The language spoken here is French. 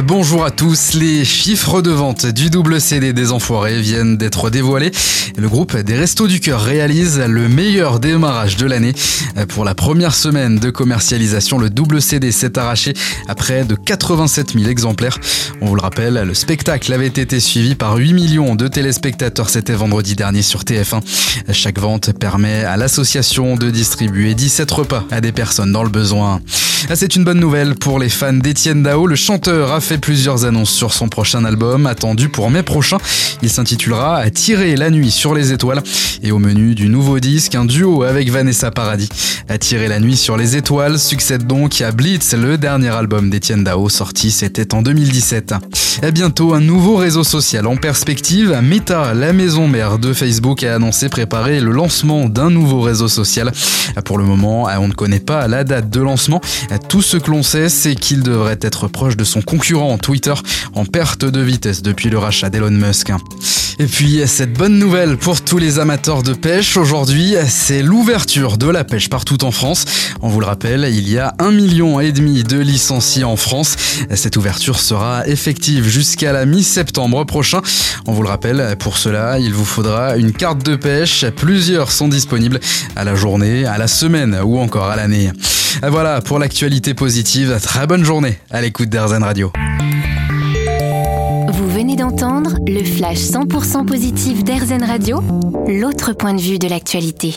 Bonjour à tous, les chiffres de vente du double CD des Enfoirés viennent d'être dévoilés. Le groupe des Restos du Cœur réalise le meilleur démarrage de l'année. Pour la première semaine de commercialisation, le double CD s'est arraché à près de 87 000 exemplaires. On vous le rappelle, le spectacle avait été suivi par 8 millions de téléspectateurs, c'était vendredi dernier sur TF1. Chaque vente permet à l'association de distribuer 17 repas à des personnes dans le besoin. Ah, c'est une bonne nouvelle pour les fans d'Étienne Dao. Le chanteur a fait plusieurs annonces sur son prochain album, attendu pour mai prochain. Il s'intitulera Tirer la nuit sur les étoiles. Et au menu du nouveau disque, un duo avec Vanessa Paradis. Tirer la nuit sur les étoiles succède donc à Blitz, le dernier album d'Étienne Dao, sorti c'était en 2017. Et bientôt, un nouveau réseau social en perspective. Meta, la maison mère de Facebook, a annoncé préparer le lancement d'un nouveau réseau social. Pour le moment, on ne connaît pas la date de lancement. Tout ce que l'on sait, c'est qu'il devrait être proche de son concurrent Twitter en perte de vitesse depuis le rachat d'Elon Musk. Et puis, cette bonne nouvelle pour tous les amateurs de pêche aujourd'hui, c'est l'ouverture de la pêche partout en France. On vous le rappelle, il y a un million et demi de licenciés en France. Cette ouverture sera effective jusqu'à la mi-septembre prochain. On vous le rappelle, pour cela, il vous faudra une carte de pêche. Plusieurs sont disponibles à la journée, à la semaine ou encore à l'année. Voilà pour l'actualité positive. Très bonne journée à l'écoute d'Airzen Radio. Vous venez d'entendre le flash 100% positif d'Airzen Radio, l'autre point de vue de l'actualité.